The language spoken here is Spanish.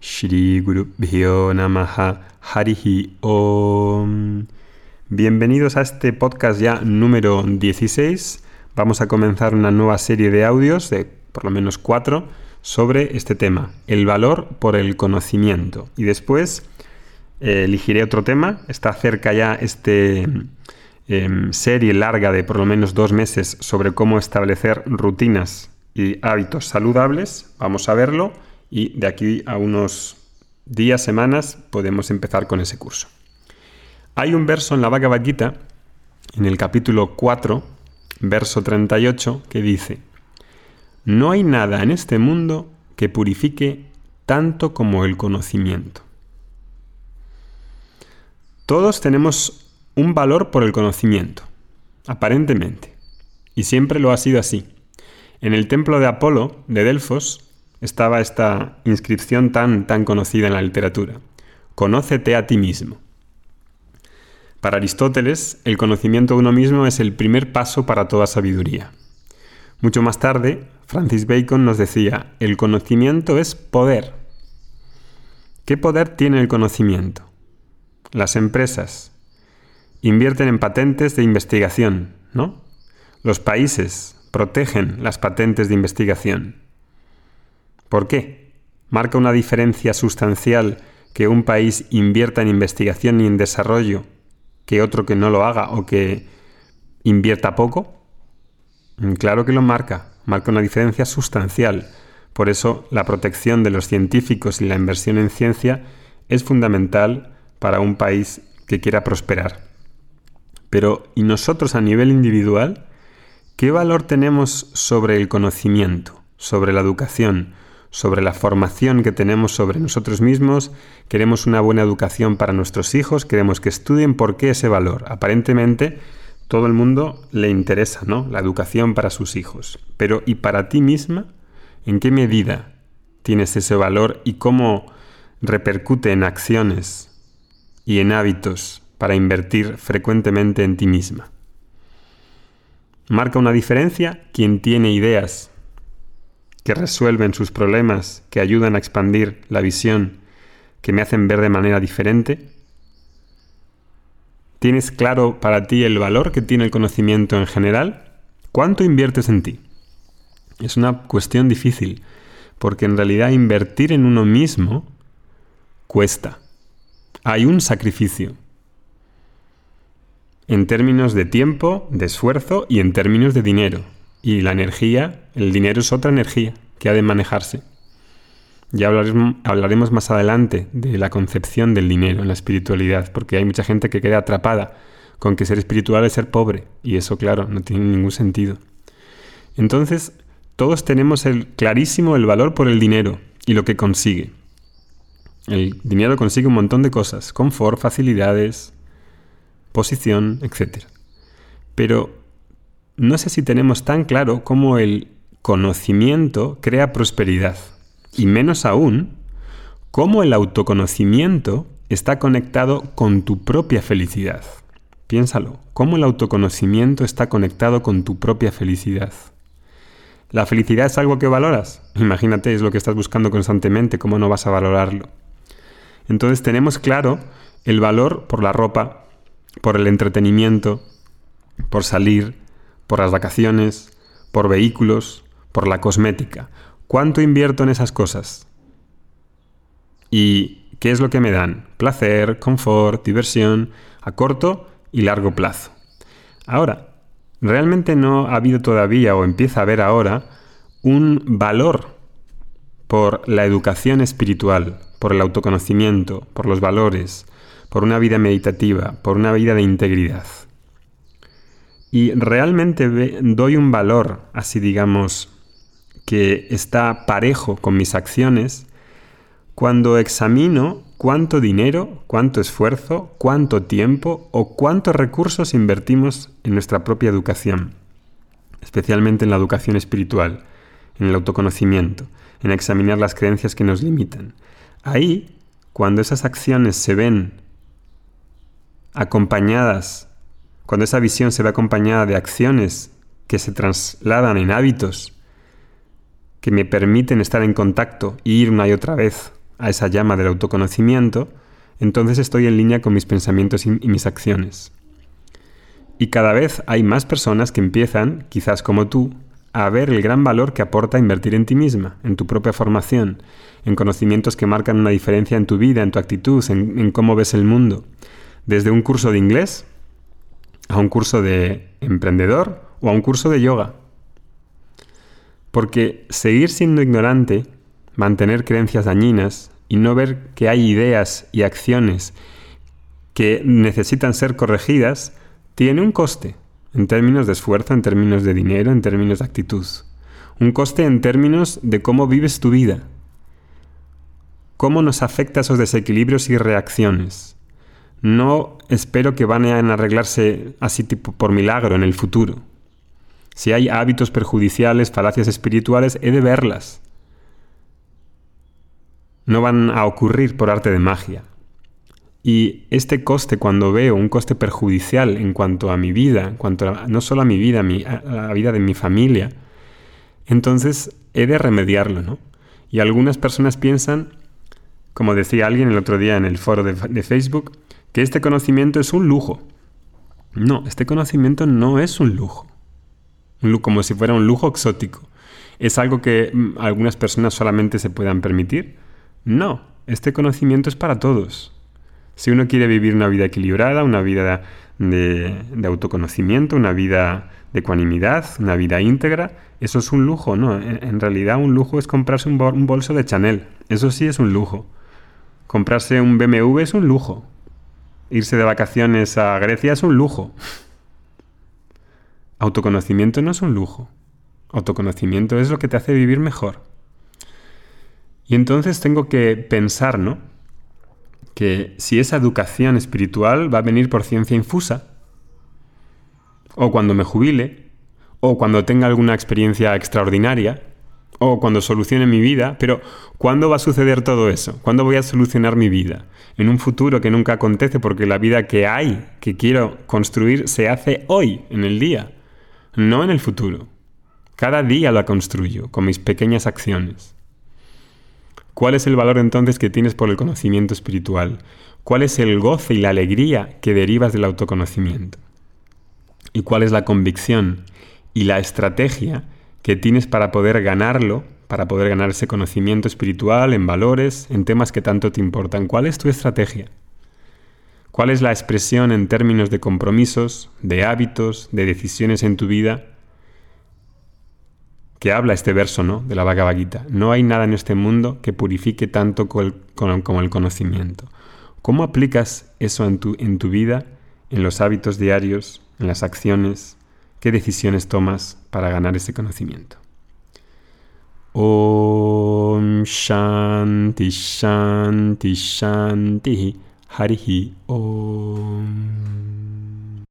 Shri Guru Namaha Harihi Om. Bienvenidos a este podcast ya número 16. Vamos a comenzar una nueva serie de audios, de por lo menos cuatro, sobre este tema, el valor por el conocimiento. Y después eh, elegiré otro tema. Está cerca ya este em, serie larga de por lo menos dos meses sobre cómo establecer rutinas y hábitos saludables. Vamos a verlo y de aquí a unos días, semanas, podemos empezar con ese curso. Hay un verso en la Bhagavad Gita, en el capítulo 4, verso 38, que dice, No hay nada en este mundo que purifique tanto como el conocimiento. Todos tenemos un valor por el conocimiento, aparentemente, y siempre lo ha sido así. En el templo de Apolo, de Delfos, estaba esta inscripción tan, tan conocida en la literatura. Conócete a ti mismo. Para Aristóteles, el conocimiento de uno mismo es el primer paso para toda sabiduría. Mucho más tarde, Francis Bacon nos decía, el conocimiento es poder. ¿Qué poder tiene el conocimiento? Las empresas invierten en patentes de investigación, ¿no? Los países protegen las patentes de investigación. ¿Por qué? ¿Marca una diferencia sustancial que un país invierta en investigación y en desarrollo que otro que no lo haga o que invierta poco? Mm, claro que lo marca, marca una diferencia sustancial. Por eso la protección de los científicos y la inversión en ciencia es fundamental para un país que quiera prosperar. Pero ¿y nosotros a nivel individual? ¿Qué valor tenemos sobre el conocimiento, sobre la educación, sobre la formación que tenemos sobre nosotros mismos, queremos una buena educación para nuestros hijos, queremos que estudien por qué ese valor. Aparentemente, todo el mundo le interesa, ¿no? La educación para sus hijos. Pero ¿y para ti misma? ¿En qué medida tienes ese valor y cómo repercute en acciones y en hábitos para invertir frecuentemente en ti misma? ¿Marca una diferencia quien tiene ideas que resuelven sus problemas, que ayudan a expandir la visión, que me hacen ver de manera diferente? ¿Tienes claro para ti el valor que tiene el conocimiento en general? ¿Cuánto inviertes en ti? Es una cuestión difícil, porque en realidad invertir en uno mismo cuesta. Hay un sacrificio. En términos de tiempo, de esfuerzo y en términos de dinero. Y la energía, el dinero es otra energía que ha de manejarse. Ya hablaremos, más adelante de la concepción del dinero en la espiritualidad, porque hay mucha gente que queda atrapada con que ser espiritual es ser pobre, y eso, claro, no tiene ningún sentido. Entonces, todos tenemos el, clarísimo el valor por el dinero y lo que consigue. El dinero consigue un montón de cosas, confort, facilidades, posición, etc. Pero no sé si tenemos tan claro cómo el conocimiento crea prosperidad. Y menos aún, cómo el autoconocimiento está conectado con tu propia felicidad. Piénsalo, cómo el autoconocimiento está conectado con tu propia felicidad. ¿La felicidad es algo que valoras? Imagínate, es lo que estás buscando constantemente, ¿cómo no vas a valorarlo? Entonces tenemos claro el valor por la ropa, por el entretenimiento, por salir, por las vacaciones, por vehículos, por la cosmética. ¿Cuánto invierto en esas cosas? ¿Y qué es lo que me dan? Placer, confort, diversión, a corto y largo plazo. Ahora, realmente no ha habido todavía o empieza a haber ahora un valor por la educación espiritual, por el autoconocimiento, por los valores, por una vida meditativa, por una vida de integridad y realmente doy un valor, así digamos, que está parejo con mis acciones, cuando examino cuánto dinero, cuánto esfuerzo, cuánto tiempo o cuántos recursos invertimos en nuestra propia educación, especialmente en la educación espiritual, en el autoconocimiento, en examinar las creencias que nos limitan. Ahí, cuando esas acciones se ven acompañadas cuando esa visión se ve acompañada de acciones que se trasladan en hábitos que me permiten estar en contacto e ir una y otra vez a esa llama del autoconocimiento, entonces estoy en línea con mis pensamientos y mis acciones. Y cada vez hay más personas que empiezan, quizás como tú, a ver el gran valor que aporta invertir en ti misma, en tu propia formación, en conocimientos que marcan una diferencia en tu vida, en tu actitud, en, cómo ves el mundo. Desde un curso de inglés a un curso de emprendedor o a un curso de yoga. Porque seguir siendo ignorante, mantener creencias dañinas y no ver que hay ideas y acciones que necesitan ser corregidas, tiene un coste, en términos de esfuerzo, en términos de dinero, en términos de actitud. Un coste en términos de cómo vives tu vida. Cómo nos afecta esos desequilibrios y reacciones. No espero que van a arreglarse así tipo por milagro en el futuro. Si hay hábitos perjudiciales, falacias espirituales, he de verlas. No van a ocurrir por arte de magia. Y este coste, cuando veo un coste perjudicial en cuanto a mi vida, en cuanto a, no solo a mi vida, a, la vida de mi familia, entonces he de remediarlo, ¿no? Y algunas personas piensan, como decía alguien el otro día en el foro de, de Facebook, que este conocimiento es un lujo. No, este conocimiento no es un lujo. Como si fuera un lujo exótico. ¿Es algo que mm, algunas personas solamente se puedan permitir? No, este conocimiento es para todos. Si uno quiere vivir una vida equilibrada, una vida de, autoconocimiento, una vida de ecuanimidad, una vida íntegra, eso es un lujo, ¿no? En, realidad un lujo es comprarse un, un, bolso de Chanel, eso sí es un lujo. Comprarse un BMW es un lujo. Irse de vacaciones a Grecia es un lujo. Autoconocimiento no es un lujo. Autoconocimiento es lo que te hace vivir mejor. Y entonces tengo que pensar, ¿no? que si esa educación espiritual va a venir por ciencia infusa, o cuando me jubile, o cuando tenga alguna experiencia extraordinaria, o cuando solucione mi vida, pero ¿cuándo va a suceder todo eso? ¿Cuándo voy a solucionar mi vida? En un futuro que nunca acontece porque la vida que hay, que quiero construir, se hace hoy, en el día, no en el futuro. Cada día la construyo con mis pequeñas acciones. ¿Cuál es el valor entonces que tienes por el conocimiento espiritual? ¿Cuál es el goce y la alegría que derivas del autoconocimiento? ¿Y cuál es la convicción y la estrategia que tienes para poder ganarlo, para poder ganar ese conocimiento espiritual en valores, en temas que tanto te importan? ¿Cuál es tu estrategia? ¿Cuál es la expresión en términos de compromisos, de hábitos, de decisiones en tu vida que habla este verso ¿no? de la Bhagavad Gita. No hay nada en este mundo que purifique tanto como el conocimiento. ¿Cómo aplicas eso en tu, en tu vida, en los hábitos diarios, en las acciones? ¿Qué decisiones tomas para ganar ese conocimiento? Om Shanti Shanti Shanti Harihi Om